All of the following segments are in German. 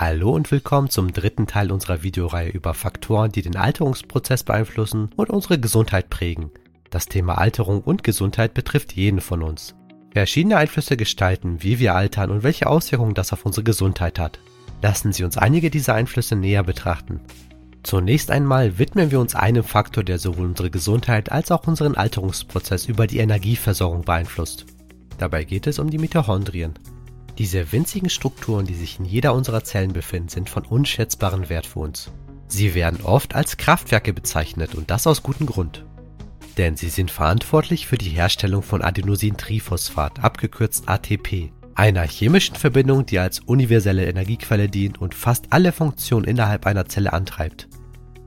Hallo und willkommen zum dritten Teil unserer Videoreihe über Faktoren, die den Alterungsprozess beeinflussen und unsere Gesundheit prägen. Das Thema Alterung und Gesundheit betrifft jeden von uns. Verschiedene Einflüsse gestalten, wie wir altern und welche Auswirkungen das auf unsere Gesundheit hat. Lassen Sie uns einige dieser Einflüsse näher betrachten. Zunächst einmal widmen wir uns einem Faktor, der sowohl unsere Gesundheit als auch unseren Alterungsprozess über die Energieversorgung beeinflusst. Dabei geht es um die Mitochondrien. Diese winzigen Strukturen, die sich in jeder unserer Zellen befinden, sind von unschätzbarem Wert für uns. Sie werden oft als Kraftwerke bezeichnet und das aus gutem Grund. Denn sie sind verantwortlich für die Herstellung von Adenosintriphosphat, abgekürzt ATP, einer chemischen Verbindung, die als universelle Energiequelle dient und fast alle Funktionen innerhalb einer Zelle antreibt.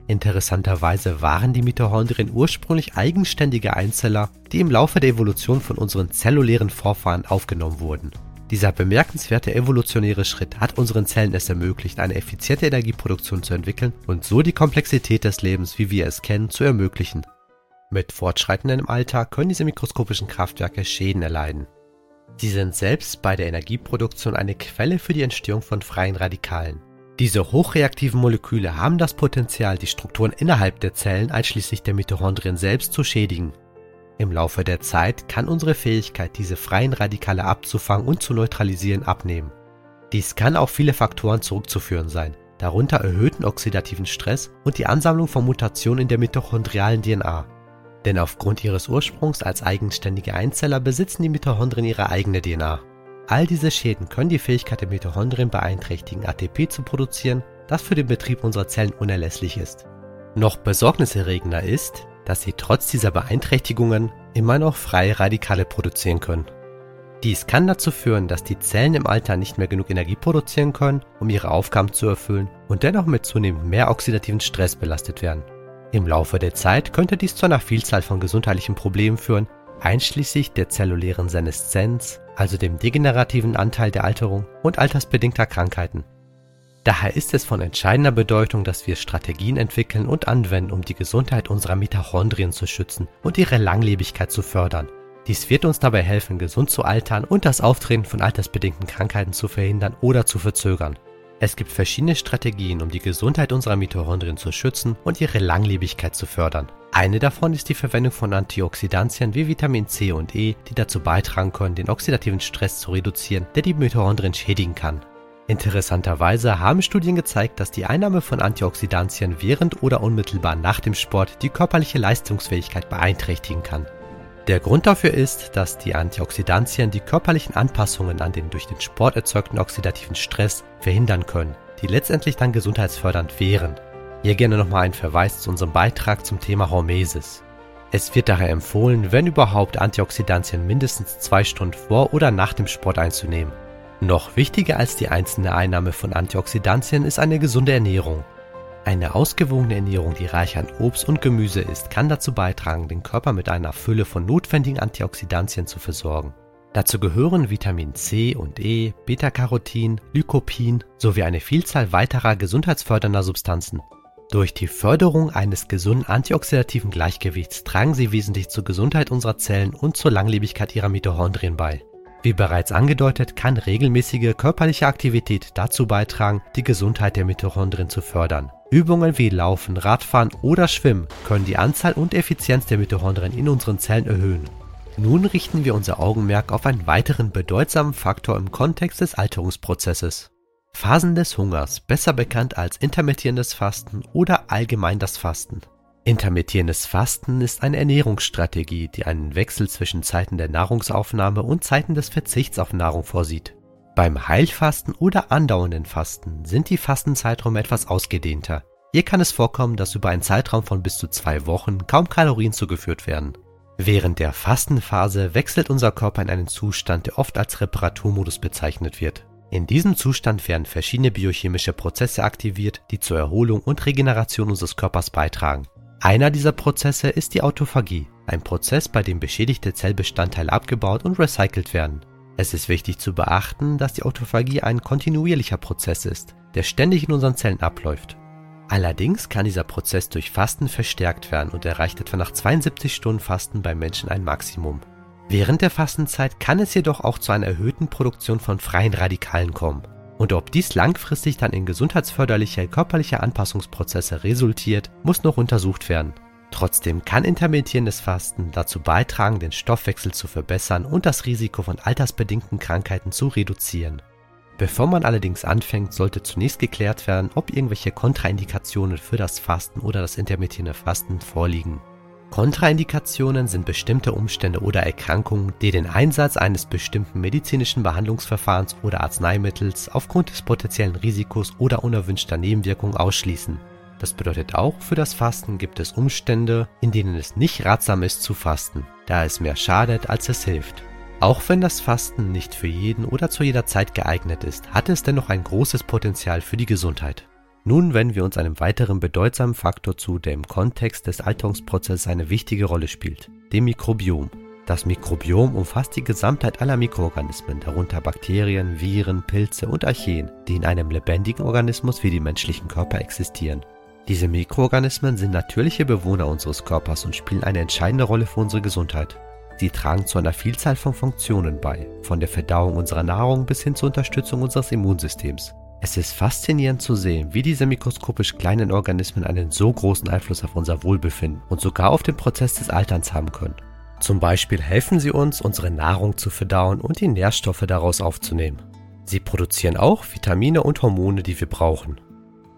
Interessanterweise waren die Mitochondrien ursprünglich eigenständige Einzeller, die im Laufe der Evolution von unseren zellulären Vorfahren aufgenommen wurden. Dieser bemerkenswerte evolutionäre Schritt hat unseren Zellen es ermöglicht, eine effiziente Energieproduktion zu entwickeln und so die Komplexität des Lebens, wie wir es kennen, zu ermöglichen. Mit fortschreitendem Alter können diese mikroskopischen Kraftwerke Schäden erleiden. Sie sind selbst bei der Energieproduktion eine Quelle für die Entstehung von freien Radikalen. Diese hochreaktiven Moleküle haben das Potenzial, die Strukturen innerhalb der Zellen einschließlich der Mitochondrien selbst zu schädigen. Im Laufe der Zeit kann unsere Fähigkeit, diese freien Radikale abzufangen und zu neutralisieren, abnehmen. Dies kann auf viele Faktoren zurückzuführen sein, darunter erhöhten oxidativen Stress und die Ansammlung von Mutationen in der mitochondrialen DNA. Denn aufgrund ihres Ursprungs als eigenständige Einzeller besitzen die Mitochondrien ihre eigene DNA. All diese Schäden können die Fähigkeit der Mitochondrien beeinträchtigen, ATP zu produzieren, das für den Betrieb unserer Zellen unerlässlich ist. Noch besorgniserregender ist, dass sie trotz dieser Beeinträchtigungen immer noch freie Radikale produzieren können. Dies kann dazu führen, dass die Zellen im Alter nicht mehr genug Energie produzieren können, um ihre Aufgaben zu erfüllen und dennoch mit zunehmend mehr oxidativen Stress belastet werden. Im Laufe der Zeit könnte dies zu einer Vielzahl von gesundheitlichen Problemen führen, einschließlich der zellulären Seneszenz, also dem degenerativen Anteil der Alterung und altersbedingter Krankheiten. Daher ist es von entscheidender Bedeutung, dass wir Strategien entwickeln und anwenden, um die Gesundheit unserer Mitochondrien zu schützen und ihre Langlebigkeit zu fördern. Dies wird uns dabei helfen, gesund zu altern und das Auftreten von altersbedingten Krankheiten zu verhindern oder zu verzögern. Es gibt verschiedene Strategien, um die Gesundheit unserer Mitochondrien zu schützen und ihre Langlebigkeit zu fördern. Eine davon ist die Verwendung von Antioxidantien wie Vitamin C und E, die dazu beitragen können, den oxidativen Stress zu reduzieren, der die Mitochondrien schädigen kann. Interessanterweise haben Studien gezeigt, dass die Einnahme von Antioxidantien während oder unmittelbar nach dem Sport die körperliche Leistungsfähigkeit beeinträchtigen kann. Der Grund dafür ist, dass die Antioxidantien die körperlichen Anpassungen an den durch den Sport erzeugten oxidativen Stress verhindern können, die letztendlich dann gesundheitsfördernd wären. Hier gerne nochmal ein Verweis zu unserem Beitrag zum Thema Hormesis. Es wird daher empfohlen, wenn überhaupt Antioxidantien mindestens zwei Stunden vor oder nach dem Sport einzunehmen. Noch wichtiger als die einzelne Einnahme von Antioxidantien ist eine gesunde Ernährung. Eine ausgewogene Ernährung, die reich an Obst und Gemüse ist, kann dazu beitragen, den Körper mit einer Fülle von notwendigen Antioxidantien zu versorgen. Dazu gehören Vitamin C und E, Beta-Carotin, Lycopin sowie eine Vielzahl weiterer gesundheitsfördernder Substanzen. Durch die Förderung eines gesunden antioxidativen Gleichgewichts tragen sie wesentlich zur Gesundheit unserer Zellen und zur Langlebigkeit ihrer Mitochondrien bei. Wie bereits angedeutet, kann regelmäßige körperliche Aktivität dazu beitragen, die Gesundheit der Mitochondrien zu fördern. Übungen wie Laufen, Radfahren oder Schwimmen können die Anzahl und Effizienz der Mitochondrien in unseren Zellen erhöhen. Nun richten wir unser Augenmerk auf einen weiteren bedeutsamen Faktor im Kontext des Alterungsprozesses. Phasen des Hungers, besser bekannt als intermittierendes Fasten oder allgemein das Fasten. Intermittierendes Fasten ist eine Ernährungsstrategie, die einen Wechsel zwischen Zeiten der Nahrungsaufnahme und Zeiten des Verzichts auf Nahrung vorsieht. Beim Heilfasten oder andauernden Fasten sind die Fastenzeiträume etwas ausgedehnter. Hier kann es vorkommen, dass über einen Zeitraum von bis zu zwei Wochen kaum Kalorien zugeführt werden. Während der Fastenphase wechselt unser Körper in einen Zustand, der oft als Reparaturmodus bezeichnet wird. In diesem Zustand werden verschiedene biochemische Prozesse aktiviert, die zur Erholung und Regeneration unseres Körpers beitragen. Einer dieser Prozesse ist die Autophagie, ein Prozess, bei dem beschädigte Zellbestandteile abgebaut und recycelt werden. Es ist wichtig zu beachten, dass die Autophagie ein kontinuierlicher Prozess ist, der ständig in unseren Zellen abläuft. Allerdings kann dieser Prozess durch Fasten verstärkt werden und erreicht etwa nach 72 Stunden Fasten beim Menschen ein Maximum. Während der Fastenzeit kann es jedoch auch zu einer erhöhten Produktion von freien Radikalen kommen. Und ob dies langfristig dann in gesundheitsförderliche körperliche Anpassungsprozesse resultiert, muss noch untersucht werden. Trotzdem kann intermittierendes Fasten dazu beitragen, den Stoffwechsel zu verbessern und das Risiko von altersbedingten Krankheiten zu reduzieren. Bevor man allerdings anfängt, sollte zunächst geklärt werden, ob irgendwelche Kontraindikationen für das Fasten oder das intermittierende Fasten vorliegen. Kontraindikationen sind bestimmte Umstände oder Erkrankungen, die den Einsatz eines bestimmten medizinischen Behandlungsverfahrens oder Arzneimittels aufgrund des potenziellen Risikos oder unerwünschter Nebenwirkungen ausschließen. Das bedeutet auch, für das Fasten gibt es Umstände, in denen es nicht ratsam ist zu fasten, da es mehr schadet, als es hilft. Auch wenn das Fasten nicht für jeden oder zu jeder Zeit geeignet ist, hat es dennoch ein großes Potenzial für die Gesundheit. Nun wenden wir uns einem weiteren bedeutsamen Faktor zu, der im Kontext des Alterungsprozesses eine wichtige Rolle spielt, dem Mikrobiom. Das Mikrobiom umfasst die Gesamtheit aller Mikroorganismen, darunter Bakterien, Viren, Pilze und Archeen, die in einem lebendigen Organismus wie dem menschlichen Körper existieren. Diese Mikroorganismen sind natürliche Bewohner unseres Körpers und spielen eine entscheidende Rolle für unsere Gesundheit. Sie tragen zu einer Vielzahl von Funktionen bei, von der Verdauung unserer Nahrung bis hin zur Unterstützung unseres Immunsystems. Es ist faszinierend zu sehen, wie diese mikroskopisch kleinen Organismen einen so großen Einfluss auf unser Wohlbefinden und sogar auf den Prozess des Alterns haben können. Zum Beispiel helfen sie uns, unsere Nahrung zu verdauen und die Nährstoffe daraus aufzunehmen. Sie produzieren auch Vitamine und Hormone, die wir brauchen.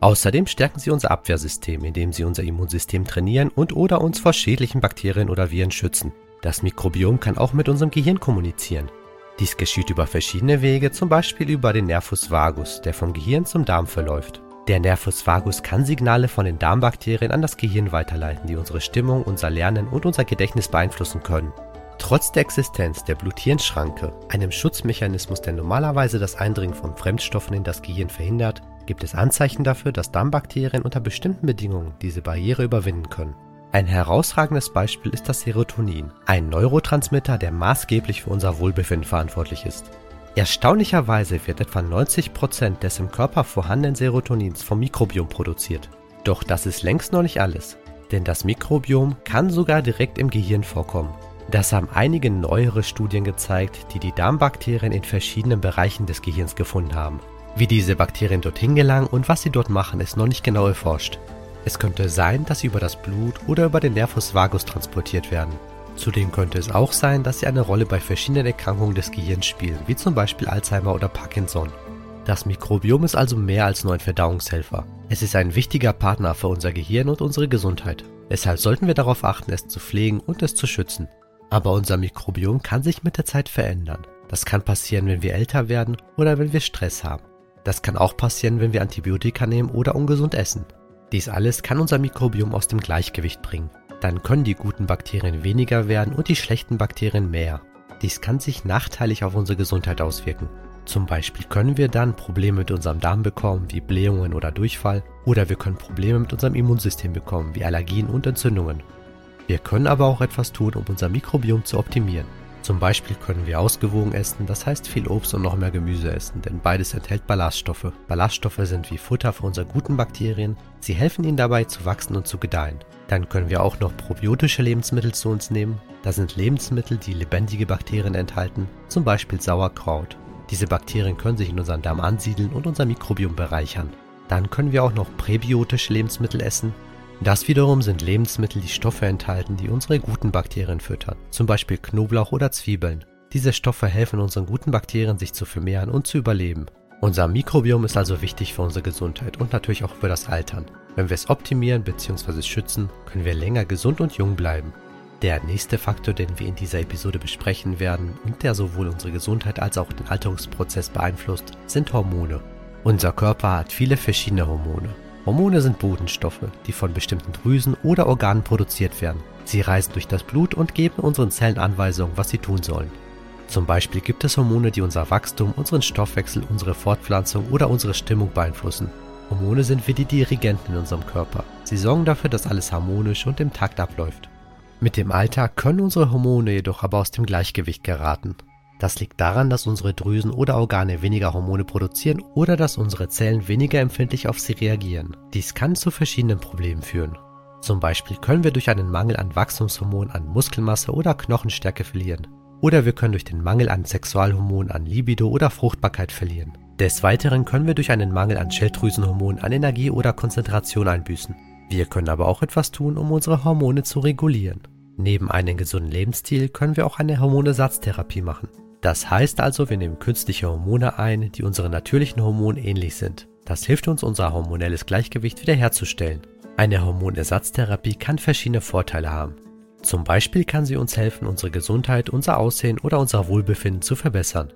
Außerdem stärken sie unser Abwehrsystem, indem sie unser Immunsystem trainieren und oder uns vor schädlichen Bakterien oder Viren schützen. Das Mikrobiom kann auch mit unserem Gehirn kommunizieren. Dies geschieht über verschiedene Wege, zum Beispiel über den Nervus vagus, der vom Gehirn zum Darm verläuft. Der Nervus vagus kann Signale von den Darmbakterien an das Gehirn weiterleiten, die unsere Stimmung, unser Lernen und unser Gedächtnis beeinflussen können. Trotz der Existenz der Blut-Hirn-Schranke, einem Schutzmechanismus, der normalerweise das Eindringen von Fremdstoffen in das Gehirn verhindert, gibt es Anzeichen dafür, dass Darmbakterien unter bestimmten Bedingungen diese Barriere überwinden können. Ein herausragendes Beispiel ist das Serotonin, ein Neurotransmitter, der maßgeblich für unser Wohlbefinden verantwortlich ist. Erstaunlicherweise wird etwa 90% des im Körper vorhandenen Serotonins vom Mikrobiom produziert. Doch das ist längst noch nicht alles, denn das Mikrobiom kann sogar direkt im Gehirn vorkommen. Das haben einige neuere Studien gezeigt, die die Darmbakterien in verschiedenen Bereichen des Gehirns gefunden haben. Wie diese Bakterien dorthin gelangen und was sie dort machen, ist noch nicht genau erforscht. Es könnte sein, dass sie über das Blut oder über den Nervus vagus transportiert werden. Zudem könnte es auch sein, dass sie eine Rolle bei verschiedenen Erkrankungen des Gehirns spielen, wie zum Beispiel Alzheimer oder Parkinson. Das Mikrobiom ist also mehr als nur ein Verdauungshelfer. Es ist ein wichtiger Partner für unser Gehirn und unsere Gesundheit. Deshalb sollten wir darauf achten, es zu pflegen und es zu schützen. Aber unser Mikrobiom kann sich mit der Zeit verändern. Das kann passieren, wenn wir älter werden oder wenn wir Stress haben. Das kann auch passieren, wenn wir Antibiotika nehmen oder ungesund essen. Dies alles kann unser Mikrobiom aus dem Gleichgewicht bringen. Dann können die guten Bakterien weniger werden und die schlechten Bakterien mehr. Dies kann sich nachteilig auf unsere Gesundheit auswirken. Zum Beispiel können wir dann Probleme mit unserem Darm bekommen, wie Blähungen oder Durchfall, oder wir können Probleme mit unserem Immunsystem bekommen, wie Allergien und Entzündungen. Wir können aber auch etwas tun, um unser Mikrobiom zu optimieren. Zum Beispiel können wir ausgewogen essen, das heißt viel Obst und noch mehr Gemüse essen, denn beides enthält Ballaststoffe. Ballaststoffe sind wie Futter für unsere guten Bakterien, sie helfen ihnen dabei zu wachsen und zu gedeihen. Dann können wir auch noch probiotische Lebensmittel zu uns nehmen. Das sind Lebensmittel, die lebendige Bakterien enthalten, zum Beispiel Sauerkraut. Diese Bakterien können sich in unseren Darm ansiedeln und unser Mikrobiom bereichern. Dann können wir auch noch präbiotische Lebensmittel essen. Das wiederum sind Lebensmittel, die Stoffe enthalten, die unsere guten Bakterien füttern, zum Beispiel Knoblauch oder Zwiebeln. Diese Stoffe helfen unseren guten Bakterien, sich zu vermehren und zu überleben. Unser Mikrobiom ist also wichtig für unsere Gesundheit und natürlich auch für das Altern. Wenn wir es optimieren bzw. schützen, können wir länger gesund und jung bleiben. Der nächste Faktor, den wir in dieser Episode besprechen werden und der sowohl unsere Gesundheit als auch den Alterungsprozess beeinflusst, sind Hormone. Unser Körper hat viele verschiedene Hormone. Hormone sind Botenstoffe, die von bestimmten Drüsen oder Organen produziert werden. Sie reisen durch das Blut und geben unseren Zellen Anweisungen, was sie tun sollen. Zum Beispiel gibt es Hormone, die unser Wachstum, unseren Stoffwechsel, unsere Fortpflanzung oder unsere Stimmung beeinflussen. Hormone sind wie die Dirigenten in unserem Körper. Sie sorgen dafür, dass alles harmonisch und im Takt abläuft. Mit dem Alter können unsere Hormone jedoch aber aus dem Gleichgewicht geraten. Das liegt daran, dass unsere Drüsen oder Organe weniger Hormone produzieren oder dass unsere Zellen weniger empfindlich auf sie reagieren. Dies kann zu verschiedenen Problemen führen. Zum Beispiel können wir durch einen Mangel an Wachstumshormonen an Muskelmasse oder Knochenstärke verlieren. Oder wir können durch den Mangel an Sexualhormonen an Libido oder Fruchtbarkeit verlieren. Des Weiteren können wir durch einen Mangel an Schilddrüsenhormonen an Energie oder Konzentration einbüßen. Wir können aber auch etwas tun, um unsere Hormone zu regulieren. Neben einem gesunden Lebensstil können wir auch eine Hormonersatztherapie machen. Das heißt also, wir nehmen künstliche Hormone ein, die unseren natürlichen Hormonen ähnlich sind. Das hilft uns, unser hormonelles Gleichgewicht wiederherzustellen. Eine Hormonersatztherapie kann verschiedene Vorteile haben. Zum Beispiel kann sie uns helfen, unsere Gesundheit, unser Aussehen oder unser Wohlbefinden zu verbessern.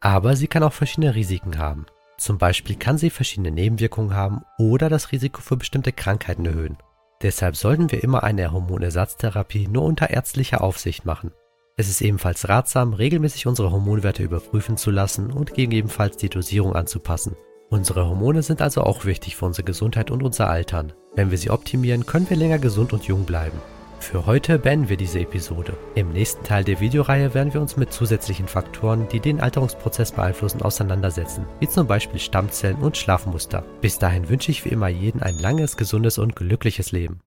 Aber sie kann auch verschiedene Risiken haben. Zum Beispiel kann sie verschiedene Nebenwirkungen haben oder das Risiko für bestimmte Krankheiten erhöhen. Deshalb sollten wir immer eine Hormonersatztherapie nur unter ärztlicher Aufsicht machen. Es ist ebenfalls ratsam, regelmäßig unsere Hormonwerte überprüfen zu lassen und gegebenenfalls die Dosierung anzupassen. Unsere Hormone sind also auch wichtig für unsere Gesundheit und unser Altern. Wenn wir sie optimieren, können wir länger gesund und jung bleiben. Für heute beenden wir diese Episode. Im nächsten Teil der Videoreihe werden wir uns mit zusätzlichen Faktoren, die den Alterungsprozess beeinflussen, auseinandersetzen, wie zum Beispiel Stammzellen und Schlafmuster. Bis dahin wünsche ich wie immer jeden ein langes, gesundes und glückliches Leben.